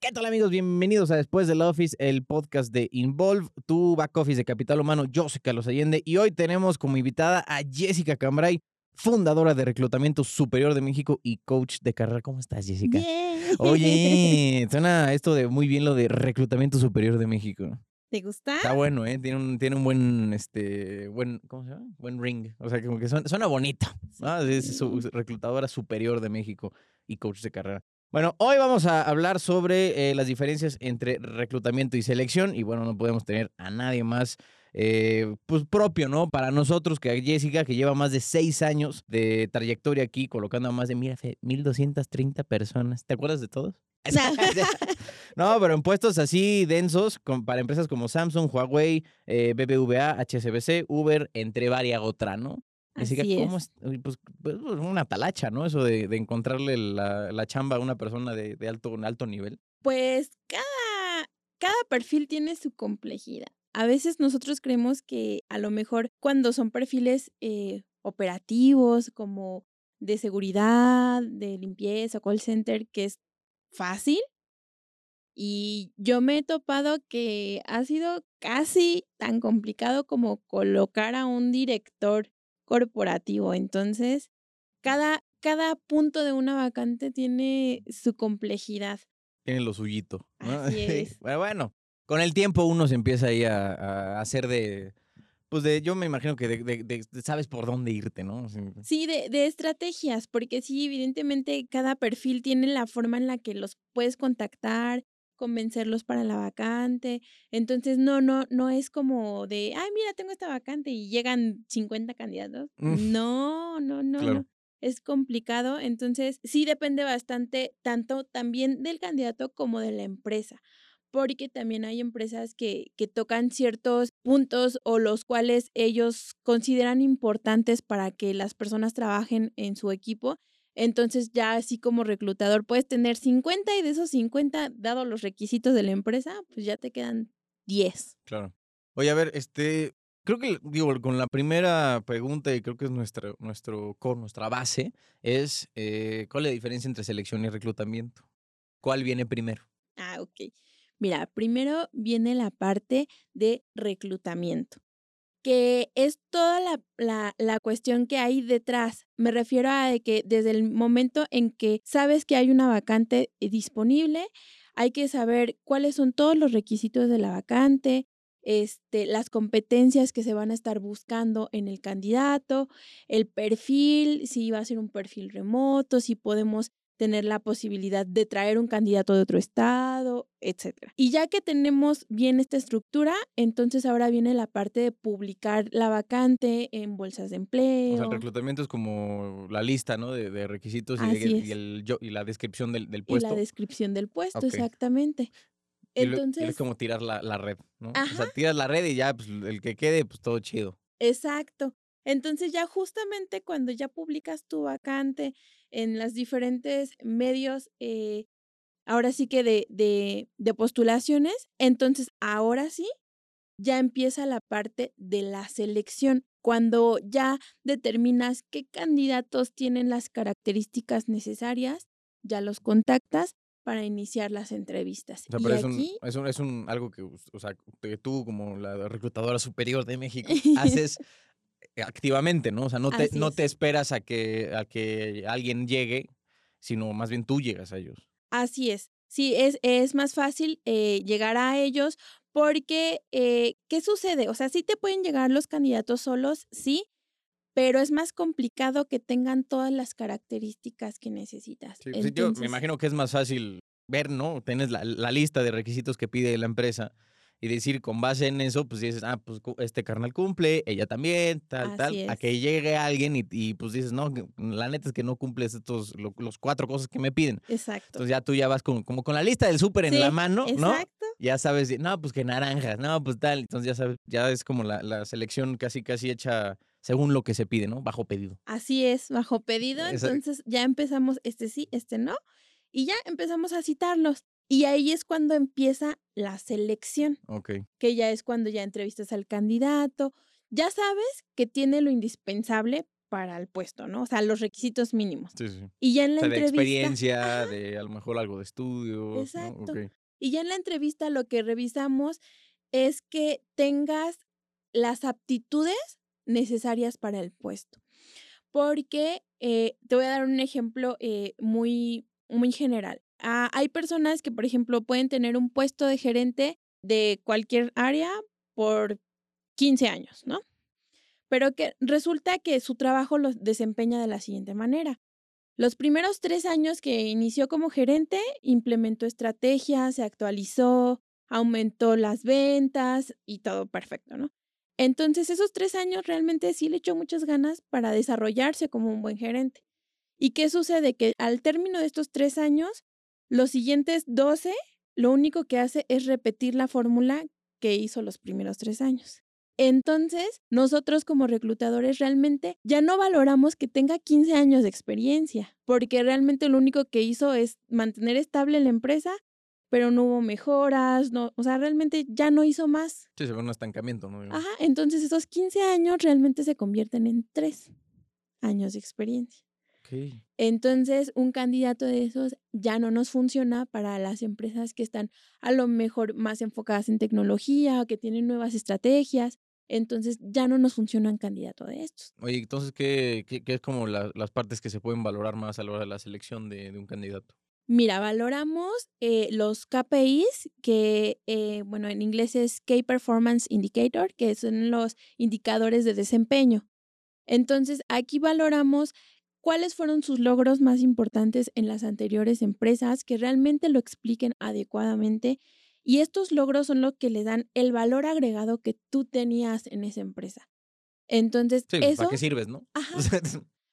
¿Qué tal amigos? Bienvenidos a Después del Office, el podcast de Involve, tu back office de Capital Humano. Yo soy Carlos Allende y hoy tenemos como invitada a Jessica Cambray, fundadora de Reclutamiento Superior de México y coach de carrera. ¿Cómo estás, Jessica? Bien. Oye, suena esto de muy bien lo de Reclutamiento Superior de México. ¿Te gusta? Está bueno, ¿eh? Tiene un, tiene un buen, este, buen, ¿cómo se llama? Buen ring. O sea, como que suena, suena bonito. ¿no? Es su- reclutadora superior de México y coach de carrera. Bueno, hoy vamos a hablar sobre eh, las diferencias entre reclutamiento y selección. Y bueno, no podemos tener a nadie más eh, pues propio, ¿no? Para nosotros, que a Jessica, que lleva más de seis años de trayectoria aquí, colocando a más de, mira, Fe, 1230 personas. ¿Te acuerdas de todos? No, pero en puestos así densos con- para empresas como Samsung, Huawei, eh, BBVA, HSBC, Uber, entre varias otra, ¿no? Así ¿cómo es. es? Uy, Pues, pues, una talacha, ¿no? Eso de, de encontrarle la, la chamba a una persona de, de alto, alto nivel. Pues cada, cada perfil tiene su complejidad. A veces nosotros creemos que a lo mejor cuando son perfiles eh, operativos como de seguridad, de limpieza, call center, que es fácil. Y yo me he topado que ha sido casi tan complicado como colocar a un director corporativo. Entonces, cada, cada punto de una vacante tiene su complejidad. Tiene lo suyito. ¿no? Así es. Pero bueno, con el tiempo uno se empieza ahí a, a hacer de. Pues de, yo me imagino que de, de- de- sabes por dónde irte, ¿no? Sí. Sí, de, de estrategias, porque sí, evidentemente cada perfil tiene la forma en la que los puedes contactar, convencerlos para la vacante. Entonces, no, no, no es como de, ay, mira, tengo esta vacante y llegan 50 candidatos. Mm. No, no, no, Claro. no. Es complicado. Entonces, sí depende bastante tanto también del candidato como de la empresa. Porque también hay empresas que, que tocan ciertos puntos o los cuales ellos consideran importantes para que las personas trabajen en su equipo. Entonces ya así como reclutador puedes tener 50 y de esos 50, dado los requisitos de la empresa, pues ya te quedan 10. Claro. Oye, a ver, este, creo que, digo, con la primera pregunta, y creo que es nuestra, nuestro core, nuestra base, es eh, ¿cuál es la diferencia entre selección y reclutamiento? ¿Cuál viene primero? Ah, ok. Mira, primero viene la parte de reclutamiento, que es toda la, la- la cuestión que hay detrás. Me refiero a que desde el momento en que sabes que hay una vacante disponible, hay que saber cuáles son todos los requisitos de la vacante, este, las competencias que se van a estar buscando en el candidato, el perfil, si va a ser un perfil remoto, si podemos tener la posibilidad de traer un candidato de otro estado, etcétera. Y ya que tenemos bien esta estructura, entonces ahora viene la parte de publicar la vacante en bolsas de O empleo. sea, el reclutamiento es como la lista, ¿no? De, de requisitos y, de- y el, yo- y la descripción del, del y puesto. la descripción del puesto, exactamente. Entonces, es como tirar la, la red, ¿no? O sea, tiras la red y ya, pues el que quede, pues todo chido. Exacto. Entonces ya justamente cuando ya publicas tu vacante en las diferentes medios, eh, ahora sí que de, de, de postulaciones, entonces ahora sí ya empieza la parte de la selección. Cuando ya determinas qué candidatos tienen las características necesarias, ya los contactas para iniciar las entrevistas. O sea, y pero es, un, aquí, es, un, es un algo que, o sea, que tú como la reclutadora superior de México haces activamente, ¿no? O sea, no te, no te esperas a que, a que alguien llegue, sino más bien tú llegas a ellos. Así es. Sí, es, es más fácil eh, llegar a ellos porque, eh, ¿qué sucede? O sea, sí te pueden llegar los candidatos solos, sí, pero es más complicado que tengan todas las características que necesitas. Sí, sí, yo me Entonces, imagino que es más fácil ver, ¿no? Tienes la, la lista de requisitos que pide la empresa y decir con base en eso, pues dices, ah, pues este carnal cumple, ella también, tal, tal, a que llegue alguien y, y, pues dices, no, la neta es que no cumples estos, lo- los cuatro cosas que me piden. Exacto. Entonces ya tú ya vas con, como con la lista del súper en la Sí, mano, ¿no? Exacto. Ya sabes, no, pues que naranjas, no, pues tal. Entonces ya sabes, ya es como la, la selección casi, casi hecha según lo que se pide, ¿no? Bajo pedido. Así es, bajo pedido. Entonces ya empezamos, este sí, este no, y ya empezamos a citarlos. Y ahí es cuando empieza la selección. Ok. que ya es cuando ya entrevistas al candidato, ya sabes que tiene lo indispensable para el puesto, ¿no? O sea, los requisitos mínimos. Sí, sí. Y ya en O la sea, de entrevista. experiencia, de a lo mejor algo de estudios. ¿no? Exacto. Y ya en la entrevista lo que revisamos es que tengas las aptitudes necesarias para el puesto. Porque eh, te voy a dar un ejemplo eh, muy, muy general. Ah, hay personas que, por ejemplo, pueden tener un puesto de gerente de cualquier área por 15 años, ¿no? Pero que resulta que su trabajo lo desempeña de la siguiente manera. Los primeros tres años que inició como gerente, implementó estrategias, se actualizó, aumentó las ventas y todo perfecto, ¿no? Entonces, esos tres años realmente sí le echó muchas ganas para desarrollarse como un buen gerente. ¿Y qué sucede? Que al término de estos tres años, los siguientes 12, lo único que hace es repetir la fórmula que hizo los primeros tres años. Entonces, nosotros como reclutadores realmente ya no valoramos que tenga 15 años de experiencia, porque realmente lo único que hizo es mantener estable la empresa, pero no hubo mejoras, no, o sea, realmente ya no hizo más. Sí, se ve un estancamiento, ¿no? Ajá, entonces esos 15 años realmente se convierten en 3 años de experiencia. Ok. Entonces, un candidato de esos ya no nos funciona para las empresas que están a lo mejor más enfocadas en tecnología, que tienen nuevas estrategias. Entonces, ya no nos funciona un candidato de estos. Oye, entonces, ¿qué, qué, qué es como la- las partes que se pueden valorar más a la hora de la selección de, de un candidato? Mira, valoramos eh, los KPIs, que, eh, bueno, en inglés es Key Performance Indicator, que son los indicadores de desempeño. Entonces, aquí valoramos cuáles fueron sus logros más importantes en las anteriores empresas, que realmente lo expliquen adecuadamente. Y estos logros son los que le dan el valor agregado que tú tenías en esa empresa. Entonces, Sí, eso... ¿para qué sirves, no? Ajá.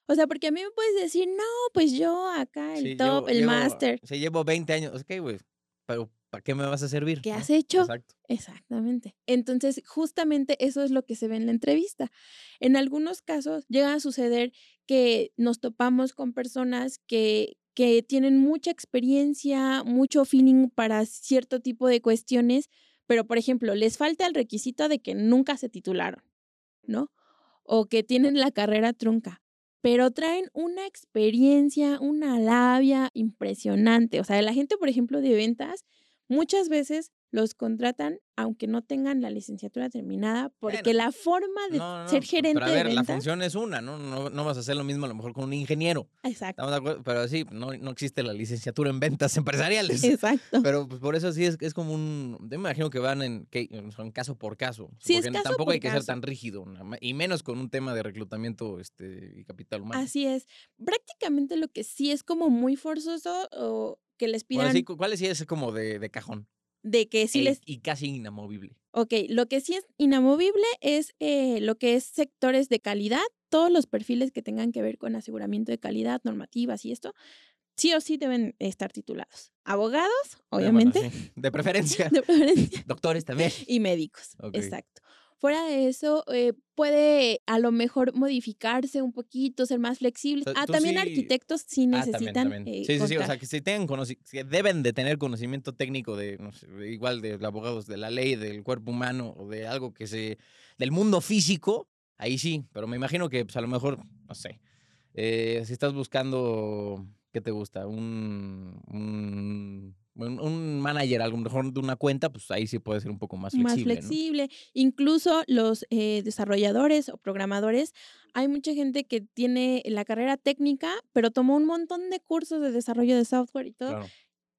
O sea, porque a mí me puedes decir, no, pues yo acá, el Sí, top, el llevo- máster. O sea, llevo 20 años. Ok, güey. Pero ¿para qué me vas a servir? ¿Qué has hecho? Exacto. Exactamente. Entonces, justamente eso es lo que se ve en la entrevista. En algunos casos llega a suceder que nos topamos con personas que, que tienen mucha experiencia, mucho feeling para cierto tipo de cuestiones, pero, por ejemplo, les falta el requisito de que nunca se titularon, ¿no? O que tienen la carrera trunca, pero traen una experiencia, una labia impresionante. O sea, la gente, por ejemplo, de ventas, muchas veces los contratan aunque no tengan la licenciatura terminada, porque Bueno, la forma de No, no, ser no, gerente Pero a ver, de la ventas, función es una, ¿no? No, no vas a hacer lo mismo a lo mejor con un ingeniero. exacto, Estamos de acuerdo, pero sí, no, no existe la licenciatura en ventas empresariales. exacto. Pero pues, por eso sí es, es como un. Yo me imagino que van en, que, son caso por caso. Sí, es porque caso tampoco por hay que ser tan rígido, y menos con un tema de reclutamiento este, y capital humano. Así es. Prácticamente lo que sí es como muy forzoso o que les Bueno, pidan sí, ¿cuáles sí es como de, de cajón? de que sí E- les Y casi inamovible. Ok, lo que sí es inamovible es eh, lo que es sectores de calidad, todos los perfiles que tengan que ver con aseguramiento de calidad, normativas y esto, sí o sí deben estar titulados. Abogados, bueno, obviamente, sí, De preferencia. de preferencia, Doctores también. y médicos, exacto. Fuera de eso, eh, puede a lo mejor modificarse un poquito, ser más sea, Ah, tú también sí- arquitectos sí Ah, necesitan. también, también. eh, sí, sí, sí. O sea, que si tengan que deben de tener conocimiento técnico de, no sé, igual de abogados de la ley, del cuerpo humano o de algo que se. del mundo físico, ahí sí. Pero me imagino que, pues a lo mejor, no sé. eh, si estás buscando. ¿Qué te gusta? Un. un un, un manager, a lo mejor de una cuenta, pues ahí sí puede ser un poco más flexible. más ¿no? flexible. Incluso los eh, desarrolladores o programadores, hay mucha gente que tiene la carrera técnica, pero tomó un montón de cursos de desarrollo de software y todo, Claro.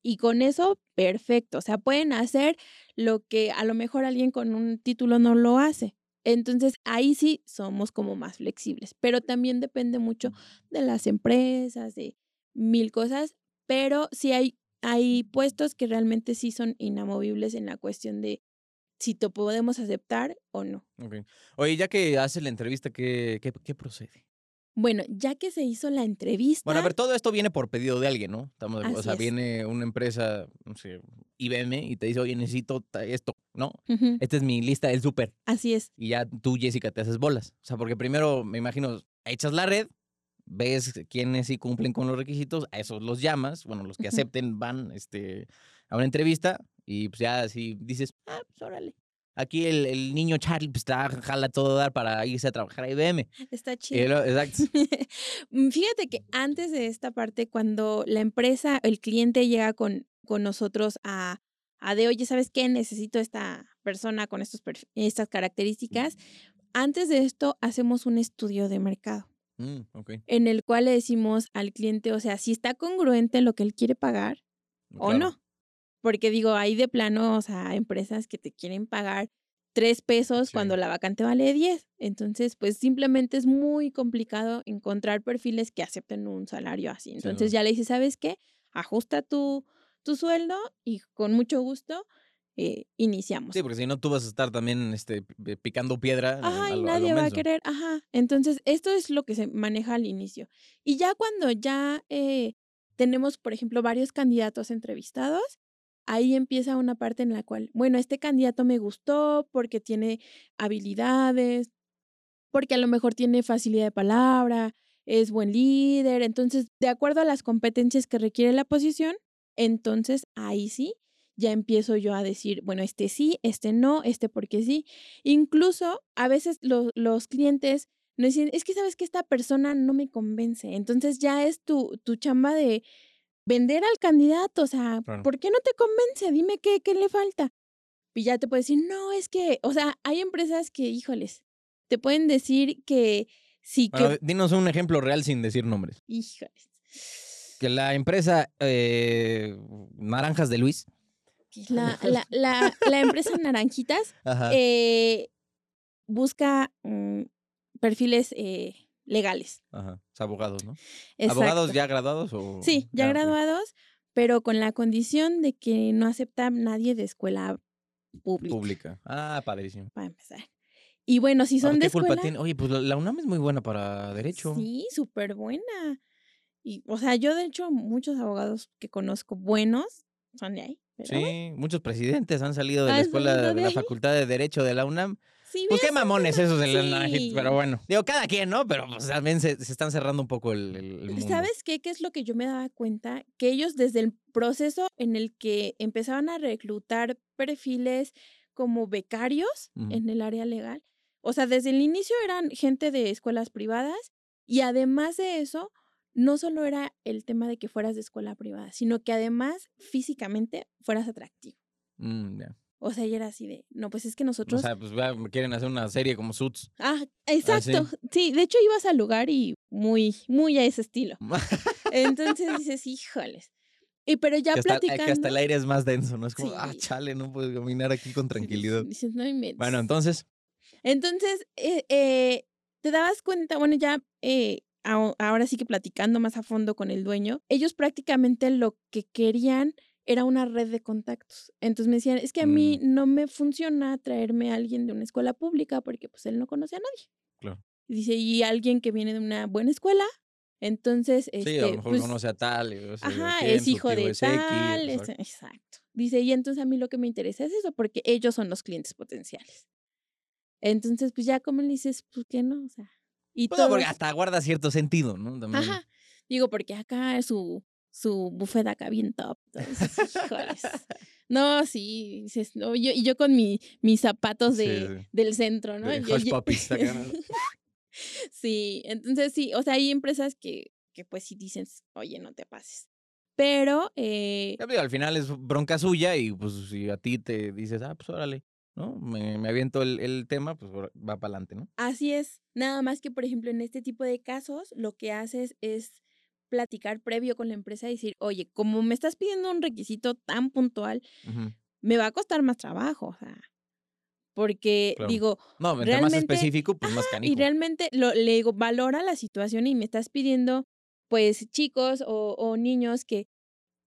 y con eso, perfecto. O sea, pueden hacer lo que a lo mejor alguien con un título no lo hace. Entonces, ahí sí somos como más flexibles, pero también depende mucho de las empresas, de mil cosas, pero sí hay, hay puestos que realmente sí son inamovibles en la cuestión de si te podemos aceptar o no. Oye, ya que haces la entrevista, ¿qué, qué, qué procede? Bueno, ya que se hizo la entrevista, Bueno, a ver, todo esto viene por pedido de alguien, ¿no? Estamos o sea, es. viene una empresa, no sé, IBM, y te dice, oye, necesito esto, ¿no? Esta es mi lista del súper. así es, Y ya tú, Jessica, te haces bolas. O sea, porque primero, me imagino, echas la red, ves quiénes sí cumplen con los requisitos, a esos los llamas, bueno, los que acepten van este, a una entrevista, y pues ya si dices, ah, pues órale. aquí el, el niño Charlie pues, está, jala todo dar para irse a trabajar a IBM. Está chido. exacto. Mm, Fíjate que antes de esta parte, cuando la empresa, el cliente llega con, con nosotros a, a de, oye, ¿sabes qué? Necesito esta persona con estos estas características. Antes de esto, hacemos un estudio de mercado Mm, en el cual le decimos al cliente, o sea, si está congruente lo que él quiere pagar o Claro. no. Porque digo, hay de plano, o sea, empresas que te quieren pagar tres pesos Sí. cuando la vacante vale 10. Entonces, pues simplemente es muy complicado encontrar perfiles que acepten un salario así. Entonces ya le dices, ¿sabes qué? Ajusta tu, tu sueldo y con mucho gusto eh, iniciamos. Sí, porque si no tú vas a estar también este, pi- picando piedra. eh, Ajá, y a nadie va a querer, ajá. Entonces, esto es lo que se maneja al inicio. Y ya cuando ya eh, tenemos, por ejemplo, varios candidatos entrevistados, ahí empieza una parte en la cual, bueno, este candidato me gustó porque tiene habilidades, porque a lo mejor tiene facilidad de palabra, es buen líder. Entonces, de acuerdo a las competencias que requiere la posición, entonces ahí sí ya empiezo yo a decir, bueno, este sí, este no, este porque sí. Incluso a veces lo- los clientes nos dicen, es que sabes que esta persona no me convence. Entonces ya es tu, tu chamba de vender al candidato. O sea, Claro. ¿por qué no te convence? Dime qué, qué le falta. Y ya te puede decir, no, es que, o sea, hay empresas que, híjoles, te pueden decir que sí, Bueno, que, dinos un ejemplo real sin decir nombres. híjoles. Que la empresa eh, Naranjas de Luis. La, la, la, la empresa Naranjitas eh, busca mm, perfiles eh, legales. Ajá. Es abogados, ¿no? ¿Abogados Exacto. ya graduados o...? Sí, ya graduados, pero con la condición de que no acepta nadie de escuela pública, Pública. Ah, padrísimo. para empezar. Y bueno, si Ahora, son de ¿Qué culpa escuela, tiene? Oye, pues la UNAM es muy buena para derecho. sí, súper buena. Y, o sea, yo de hecho muchos abogados que conozco buenos son de ahí. Pero Sí, bueno, muchos presidentes han salido de la ¿Han escuela de de la? Facultad de Derecho de la UNAM. sí, Pues qué mamones esos de la Sí. pero bueno. Digo, cada quien, ¿no? Pero pues, también se, se están cerrando un poco el, el- el mundo. ¿Sabes qué? ¿Qué es lo que yo me daba cuenta? Que ellos desde el proceso en el que empezaban a reclutar perfiles como becarios en el área legal, o sea, desde el inicio eran gente de escuelas privadas y además de eso, no solo era el tema de que fueras de escuela privada, sino que además físicamente fueras atractivo. Mm. O sea, y era así de, no, pues es que O nosotros... sea, pues quieren hacer una serie como Suits. ah, exacto. sí, de hecho ibas al lugar y muy, muy a ese estilo. Entonces dices, híjoles. Y pero ya que, hasta, platicando. que hasta el aire es más denso, ¿no? Es como, ah, chale, no puedo caminar aquí con tranquilidad. Dices, no inventes. Bueno, entonces, Entonces, eh, eh, te dabas cuenta, bueno, ya eh, ahora sí que platicando más a fondo con el dueño, ellos prácticamente lo que querían era una red de contactos. Entonces me decían, es que a mí no me funciona traerme a alguien de una escuela pública porque pues él no conoce a nadie. Claro. Dice, y alguien que viene de una buena escuela, entonces, sí, a este, lo mejor pues, conoce a tal. y, o sea, Ajá, quién, es hijo de es X, tal, es- exacto. exacto. Dice, y entonces a mí lo que me interesa es eso, porque ellos son los clientes potenciales. Entonces, pues ya como le dices, pues que no, o sea. Y Bueno, porque hasta guarda cierto sentido, ¿no? También. Ajá. Digo, porque acá su, su buffet acá bien top. entonces, híjoles. No, sí, dices, no, yo, y yo con mi, mis zapatos de, sí. del centro, ¿no? De Yo- yo- sí, entonces sí, o sea, hay empresas que, que pues sí dicen, oye, no te pases. Pero, eh, al final es bronca suya y pues si a ti te dices, ah, pues órale, ¿no? Me, me aviento el, el tema, pues va para adelante, ¿no? Así es. Nada más que, por ejemplo, en este tipo de casos, lo que haces es platicar previo con la empresa y decir, oye, como me estás pidiendo un requisito tan puntual, me va a costar más trabajo. O sea, porque Claro. digo, No, entre más Realmente- específico, pues más y canijo. realmente lo, le digo, valora la situación y me estás pidiendo, pues, chicos o, o niños que,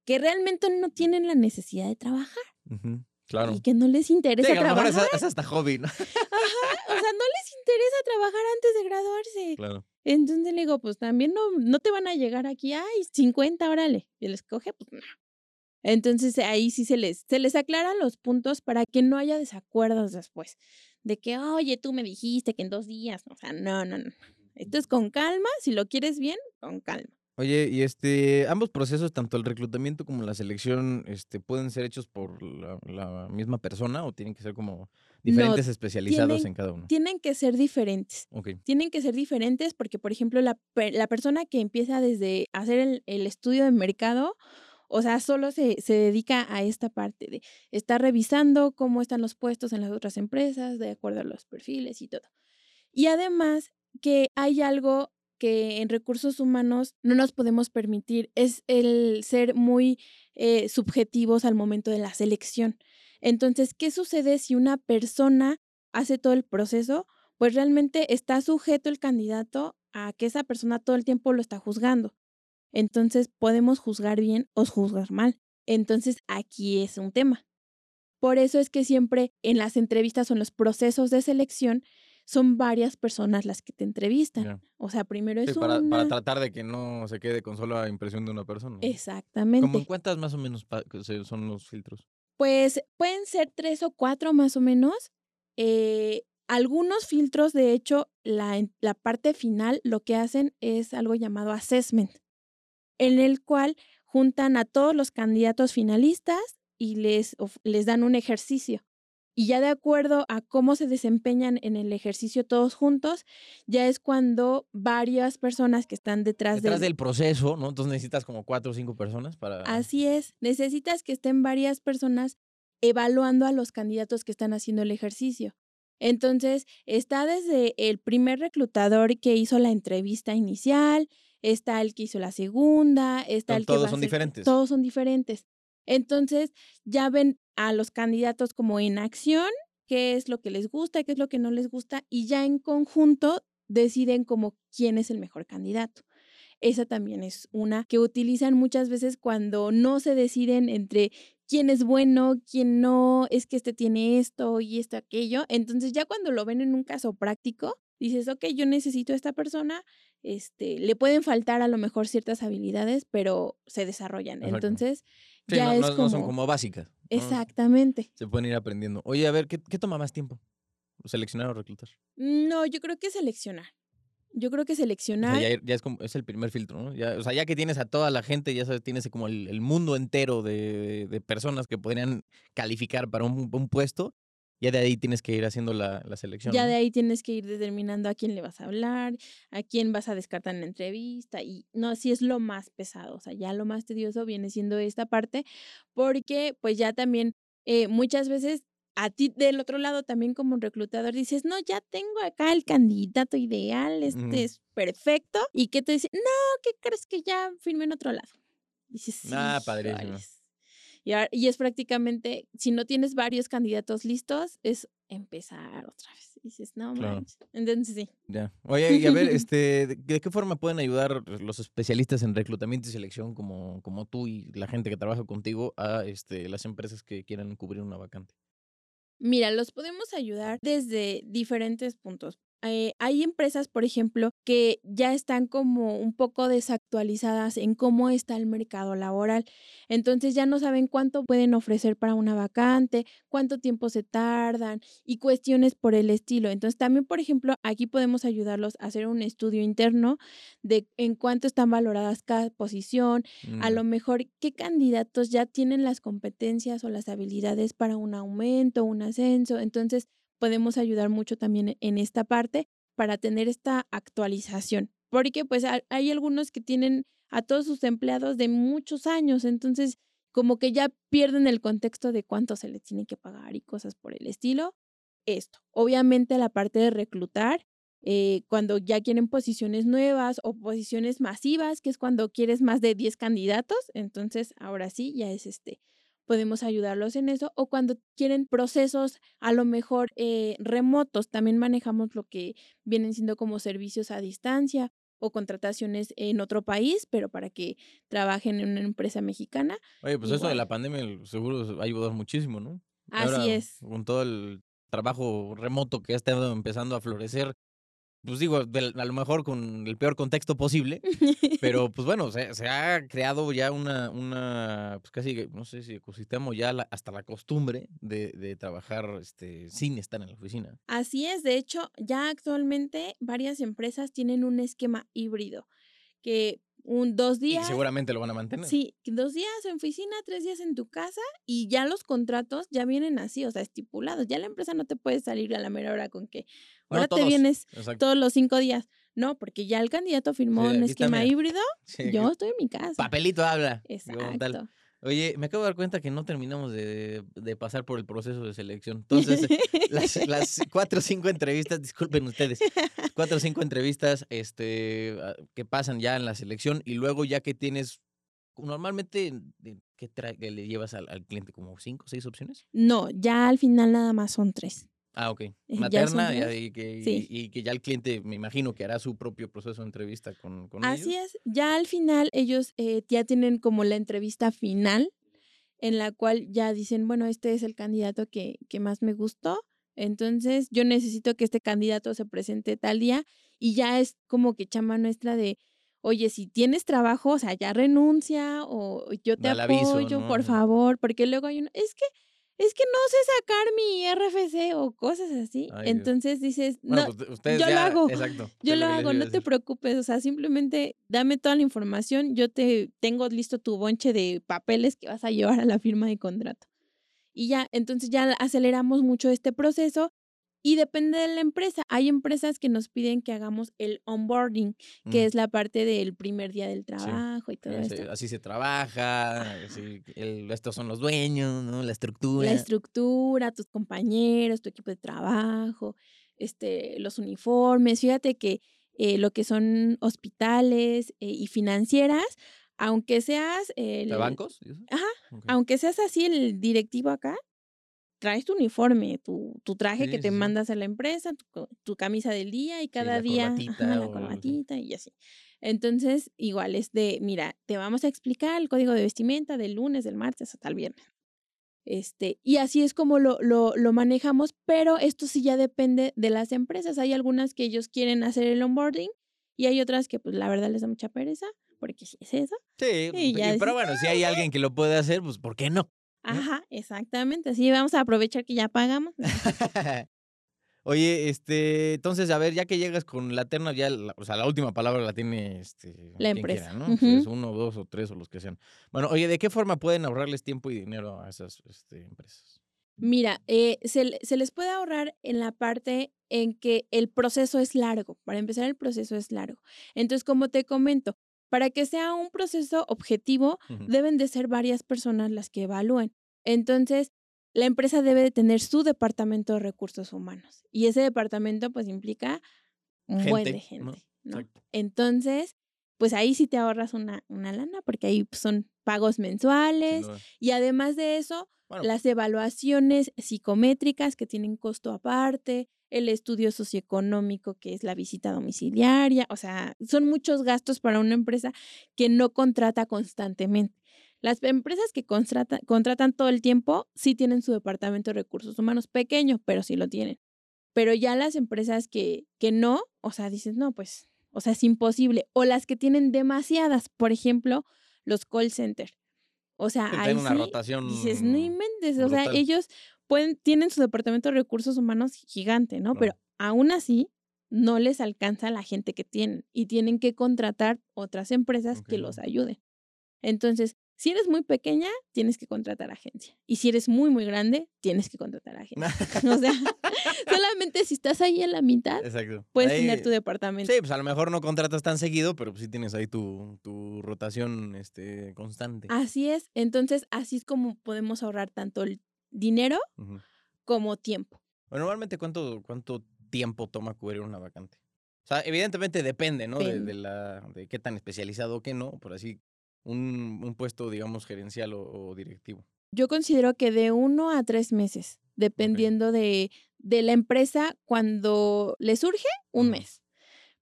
que realmente no tienen la necesidad de trabajar Claro. y que no les Sí, interesa a lo mejor trabajar. es, es hasta hobby, ¿no? O sea, no les interesa trabajar antes de graduarse. Claro. Entonces le digo, pues también no, no te van a llegar aquí, ay, 50, órale. Y les coge, pues no. Entonces ahí sí se les, se les aclaran los puntos para que no haya desacuerdos después. De que, oye, tú me dijiste que en dos días. O sea, no, no, no. Esto es con calma. Si lo quieres bien, con calma. Oye, y este, ambos procesos, tanto el reclutamiento como la selección, este, ¿pueden ser hechos por la, la misma persona o tienen que ser como diferentes especializados tienen- en cada uno? Tienen que ser diferentes. Ok. Tienen que ser diferentes porque, por ejemplo, la, per- la persona que empieza desde hacer el, el estudio de mercado, o sea, solo se, se dedica a esta parte de estar revisando cómo están los puestos en las otras empresas, de acuerdo a los perfiles y todo. Y además que hay algo que en recursos humanos no nos podemos permitir, es el ser muy eh, subjetivos al momento de la selección. Entonces, ¿qué sucede si una persona hace todo el proceso? Pues realmente está sujeto el candidato a que esa persona todo el tiempo lo está juzgando. Entonces, podemos juzgar bien o juzgar mal. Entonces, aquí es un tema. Por eso es que siempre en las entrevistas o en los procesos de selección son varias personas las que te entrevistan. O sea, primero es para, una... para tratar de que no se quede con solo la impresión de una persona. Exactamente. ¿Cómo en cuántas más o menos son los filtros? Pues pueden ser tres o cuatro más o menos. Eh, algunos filtros, de hecho, la, la parte final lo que hacen es algo llamado assessment, en el cual juntan a todos los candidatos finalistas y les, les dan un ejercicio. Y ya de acuerdo a cómo se desempeñan en el ejercicio todos juntos, ya es cuando varias personas que están detrás, Detrás del, del proceso, ¿no? Entonces necesitas como cuatro o cinco personas para... Así es, necesitas que estén varias personas evaluando a los candidatos que están haciendo el ejercicio. Entonces, está desde el primer reclutador que hizo la entrevista inicial, está el que hizo la segunda, está el que todos va a son hacer- diferentes. Todos son diferentes. Entonces, ya ven a los candidatos como en acción, qué es lo que les gusta, qué es lo que no les gusta, y ya en conjunto deciden como quién es el mejor candidato. Esa también es una que utilizan muchas veces cuando no se deciden entre quién es bueno, quién no, es que este tiene esto y esto aquello. Entonces ya cuando lo ven en un caso práctico, dices, ok, yo necesito a esta persona, este, le pueden faltar a lo mejor ciertas habilidades, pero se desarrollan. Exacto. Entonces Sí, ya no, es no- como... no son como básicas. Exactamente. Se pueden ir aprendiendo. Oye, a ver, ¿qué, qué toma más tiempo? ¿Seleccionar o reclutar? No, yo creo que seleccionar. Yo creo que O sea, seleccionar. ya, ya es como, es el primer filtro, ¿no? Ya, o sea, ya que tienes a toda la gente, ya sabes, tienes como el, el mundo entero de, de personas que podrían calificar para un, un puesto, ya de ahí tienes que ir haciendo la, la selección. Ya ¿no? de ahí tienes que ir determinando a quién le vas a hablar, a quién vas a descartar en la entrevista y no, sí es lo más pesado, o sea, ya lo más tedioso viene siendo esta parte porque pues ya también eh, muchas veces a ti del otro lado también como reclutador dices, no, ya tengo acá el candidato ideal, este es perfecto y que te dice, no, ¿qué crees que ya firmé en otro lado? Dices, Ah, padrísimo. Y, es prácticamente, si no tienes varios candidatos listos, es empezar otra vez. Y dices, no Claro. Entonces sí. Ya. Oye, y a ver, este, ¿de, de qué forma pueden ayudar los especialistas en reclutamiento y selección como, como tú y la gente que trabaja contigo a este, las empresas que quieran cubrir una vacante? Mira, los podemos ayudar desde diferentes puntos. Eh, hay empresas, por ejemplo, que ya están como un poco desactualizadas en cómo está el mercado laboral. Entonces ya no saben cuánto pueden ofrecer para una vacante, cuánto tiempo se tardan y cuestiones por el estilo. Entonces también, por ejemplo, aquí podemos ayudarlos a hacer un estudio interno de en cuánto están valoradas cada posición, a Mm, lo mejor qué candidatos ya tienen las competencias o las habilidades para un aumento, un ascenso. Entonces, podemos ayudar mucho también en esta parte para tener esta actualización, porque pues ha- hay algunos que tienen a todos sus empleados de muchos años, entonces como que ya pierden el contexto de cuánto se les tiene que pagar y cosas por el estilo. Esto, obviamente la parte de reclutar, eh, cuando ya quieren posiciones nuevas o posiciones masivas, que es cuando quieres más de 10 candidatos, entonces ahora sí, ya es este, podemos ayudarlos en eso, o cuando quieren procesos a lo mejor eh, remotos, también manejamos lo que vienen siendo como servicios a distancia o contrataciones en otro país, pero para que trabajen en una empresa mexicana. Oye, pues eso de la pandemia seguro ha ayudado muchísimo, ¿no? Así Ahora, es. Con todo el trabajo remoto que ha estado empezando a florecer, pues digo, a lo mejor con el peor contexto posible, pero pues bueno, se, se ha creado ya una, una pues casi, no sé si ecosistema o ya la- hasta la costumbre de, de trabajar este, sin estar en la oficina. Así es, de hecho, ya actualmente varias empresas tienen un esquema híbrido, que un dos Y días. seguramente lo van a mantener. Sí, dos días en oficina, tres días en tu casa y ya los contratos ya vienen así, o sea, estipulados. Ya la empresa no te puede salir a la mera hora con que No, ahora te todos. vienes Exacto. todos los cinco días. No, porque ya el candidato firmó Sí, un esquema híbrido. Sí, Yo estoy en mi casa. Papelito habla. Exacto. Oye, me acabo de dar cuenta que no terminamos de, de pasar por el proceso de selección. Entonces, las, las cuatro o cinco entrevistas, disculpen ustedes, cuatro o cinco entrevistas este, ah, que pasan ya en la selección y luego ya que tienes, normalmente, ¿qué le llevas al, al cliente? ¿Como cinco o seis opciones? No, ya al final nada más son tres. Ah, ok. Materna y, que, Sí. y, y que ya el cliente, me imagino que hará su propio proceso de entrevista con, con Así ellos. es, ya al final ellos eh, ya tienen como la entrevista final en la cual ya dicen, bueno, este es el candidato que, que más me gustó, entonces yo necesito que este candidato se presente tal día y ya es como que chama nuestra de, oye, si tienes trabajo, o sea, ya renuncia o yo te aviso, apoyo, ¿no? por favor, porque luego hay uno, es que... Es que no sé sacar mi RFC o cosas así. Ay. Entonces dices, Bueno, no, pues, yo lo hago. Exacto. yo lo les hago, no te preocupes, o sea, simplemente dame toda la información, yo te tengo listo tu bonche de papeles que vas a llevar a la firma de contrato. Y ya, entonces ya aceleramos mucho este proceso y depende de la empresa. Hay empresas que nos piden que hagamos el onboarding, que Mm. es la parte del primer día del trabajo y todo Eh, se- esto. así se trabaja, así, el- estos son los dueños, ¿no? La estructura. La estructura, tus compañeros, tu equipo de trabajo, este, los uniformes. Fíjate que eh, lo que son hospitales eh, y financieras, aunque seas el, ¿De bancos? Ajá, aunque seas así el directivo acá, traes tu uniforme, tu, tu traje que Sí, te sí, sí. mandas a la empresa, tu, tu camisa del día y cada la día corbatita ajá, la o- corbatita y así. Entonces, igual es de, mira, te vamos a explicar el código de vestimenta del lunes, del martes hasta el viernes. Este, y así es como lo, lo, lo manejamos, pero esto sí ya depende de las empresas. Hay algunas que ellos quieren hacer el onboarding y hay otras que pues la verdad les da mucha pereza, porque si es eso. Sí, Y y- ya pero dices, bueno, si hay alguien que lo puede hacer, pues ¿por qué no? Ajá, exactamente. Así vamos a aprovechar que ya pagamos. Oye, este, entonces, a ver, ya que llegas con la terna, ya, la- o sea, la última palabra la tiene este, La empresa. quiera, ¿no? Si es Ujú. uno, dos o tres o los que sean. Bueno, oye, ¿de qué forma pueden ahorrarles tiempo y dinero a esas este, empresas? Mira, eh, se, se les puede ahorrar en la parte en que el proceso es largo. Para empezar, el proceso es largo. Entonces, como te comento, para que sea un proceso objetivo, deben de ser varias personas las que evalúen. Entonces, la empresa debe de tener su departamento de recursos humanos. Y ese departamento, pues, implica un buen de Gente, ¿no? gente, ¿no? Exacto. Entonces, pues ahí sí te ahorras una, una lana, porque ahí pues, son pagos mensuales. Y además de eso, Bueno, las evaluaciones psicométricas que tienen costo aparte, el estudio socioeconómico que es la visita domiciliaria, o sea, son muchos gastos para una empresa que no contrata constantemente. Las empresas que contrata- contratan todo el tiempo sí tienen su departamento de recursos humanos pequeño, pero sí lo tienen. Pero ya las empresas que, que no, o sea, dices, no, pues, o sea, es imposible. O las que tienen demasiadas, por ejemplo, los call centers. O sea, ahí una sí rotación dices, no inventes, o sea, ellos pueden, tienen su departamento de recursos humanos gigante, ¿no? Pero aún así no les alcanza la gente que tienen y tienen que contratar otras empresas que los ayuden. Entonces, si eres muy pequeña, tienes que contratar agencia. Y si eres muy, muy grande, tienes que contratar agencia. o sea, solamente si estás ahí en la mitad, Exacto. puedes Ahí- tener tu departamento. Sí, pues a lo mejor no contratas tan seguido, pero pues sí tienes ahí tu, tu rotación este, constante. Así es. Entonces, así es como podemos ahorrar tanto el dinero como tiempo. Bueno, normalmente, ¿cuánto, ¿cuánto tiempo toma cubrir una vacante? O sea, evidentemente depende, ¿no? De, la, de qué tan especializado o qué no, por así, un, un puesto, digamos, gerencial o, o directivo. Yo considero que de uno a tres meses, dependiendo de, de la empresa, cuando le surge, un mes.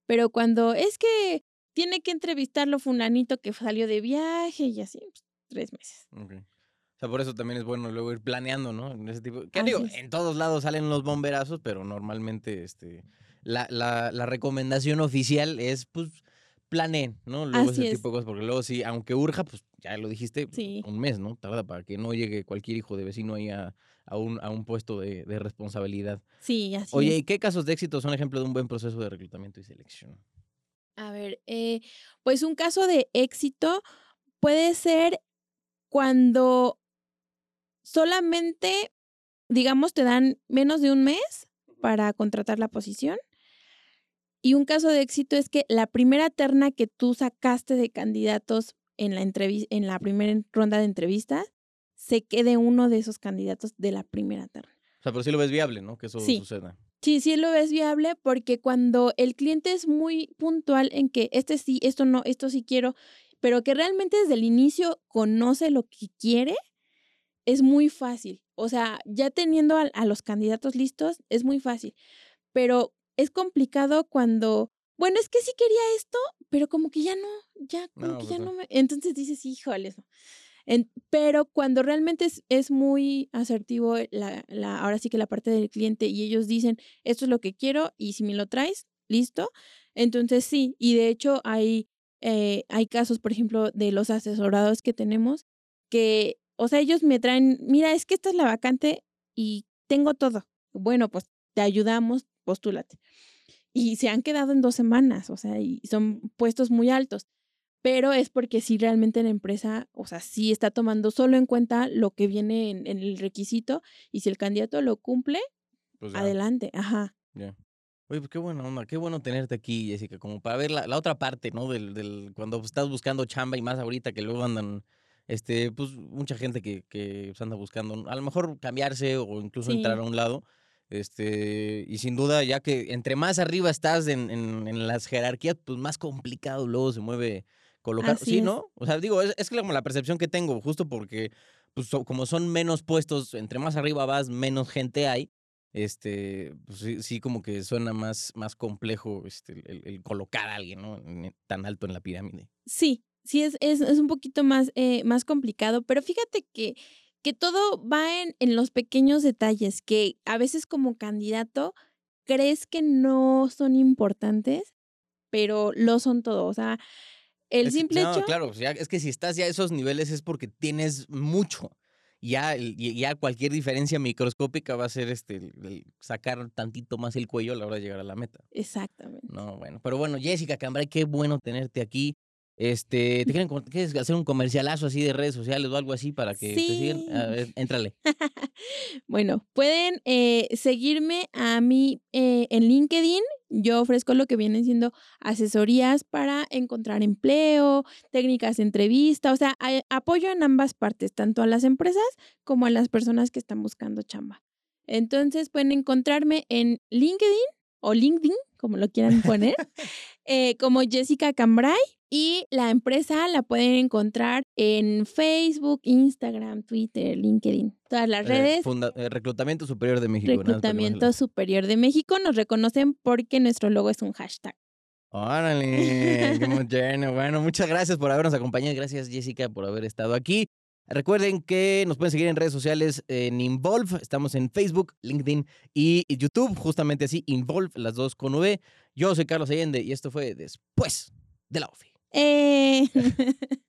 Pero cuando es que tiene que entrevistarlo fulanito que salió de viaje y así, pues, tres meses. Ok. O sea, por eso también es bueno luego ir planeando, ¿no? En ese tipo. ¿Qué digo? es. En todos lados salen los bomberazos, pero normalmente este, la, la, la recomendación oficial es, pues, planeen, ¿no? Luego Así ese es. tipo de cosas, porque luego sí, aunque urja, pues ya lo dijiste, pues, Sí. un mes, ¿no? Tarda para que no llegue cualquier hijo de vecino ahí a, a un, a un puesto de, de responsabilidad. Sí, así Oye, es. ¿y qué casos de éxito son ejemplo de un buen proceso de reclutamiento y selección? A ver, eh, pues un caso de éxito puede ser cuando solamente, digamos, te dan menos de un mes para contratar la posición. Y un caso de éxito es que la primera terna que tú sacaste de candidatos en la, en la primera ronda de entrevistas se quede uno de esos candidatos de la primera terna. O sea, pero sí lo ves viable, ¿no? Que eso suceda. Sí, sí lo ves viable porque cuando el cliente es muy puntual en que este sí, esto no, esto sí quiero, pero que realmente desde el inicio conoce lo que quiere, es muy fácil. O sea, ya teniendo a, los candidatos listos, es muy fácil. Pero es complicado cuando, bueno, es que sí quería esto, pero como que ya no, ya, como que ya pues no me. Entonces dices, híjole, eso pero cuando realmente es, es muy asertivo la, la, ahora sí que la parte del cliente y ellos dicen, esto es lo que quiero y si me lo traes, listo. Entonces sí, y de hecho hay, eh, hay casos, por ejemplo, de los asesorados que tenemos, que, o sea, ellos me traen, mira, es que esta es la vacante y tengo todo. Bueno, pues te ayudamos, postúlate. Y se han quedado en dos semanas, o sea, y son puestos muy altos pero es porque si realmente la empresa, o sea, sí está tomando solo en cuenta lo que viene en, el requisito y si el candidato lo cumple, pues adelante, ajá. Ya. Oye, pues qué buena onda, qué bueno tenerte aquí, Jessica, como para ver la, la otra parte, ¿no? Del, del, cuando estás buscando chamba y más ahorita que luego andan, este, pues mucha gente que, que anda buscando, a lo mejor cambiarse o incluso entrar a un lado. Este, y sin duda, ya que entre más arriba estás en, en, en las jerarquías, pues más complicado luego se mueve colocar. sí, ¿no? O sea, digo, es, es como la percepción que tengo, justo porque, pues, como son menos puestos, entre más arriba vas, menos gente hay. Este, pues sí, sí como que suena más, más complejo este, el, colocar a alguien, ¿no? Tan alto en la pirámide. Sí, sí, es, es, es un poquito más, eh, más complicado, pero fíjate que, que todo va en, en los pequeños detalles, que a veces como candidato crees que no son importantes, pero lo son todo. O sea, el simple no, Claro, es que si estás ya a esos niveles es porque tienes mucho. Ya, ya cualquier diferencia microscópica va a ser este sacar tantito más el cuello a la hora de llegar a la meta. Exactamente. No, bueno. Pero bueno, Jessica Cambray, qué bueno tenerte aquí. Este, ¿te quieren ¿quieres hacer un comercialazo así de redes sociales o algo así para que te sigan? A ver, éntrale. bueno, pueden eh, seguirme a mí eh, en LinkedIn. Yo ofrezco lo que vienen siendo asesorías para encontrar empleo, técnicas de entrevista, o sea, apoyo en ambas partes, tanto a las empresas como a las personas que están buscando chamba. Entonces pueden encontrarme en LinkedIn o LinkedIn, como lo quieran poner, eh, como Jessica Cambrai. Y la empresa la pueden encontrar en Facebook, Instagram, Twitter, LinkedIn, todas las eh, redes. Eh, Reclutamiento Superior de México. Reclutamiento Superior de México. Nos reconocen porque nuestro logo es un hashtag. Órale, qué Bueno, muchas gracias por habernos acompañado. Gracias, Jessica, por haber estado aquí. Recuerden que nos pueden seguir en redes sociales en Involve. Estamos en Facebook, LinkedIn y YouTube, justamente así, Involve, las dos con V. Yo soy Carlos Allende y esto fue Después de la OFI. Eh.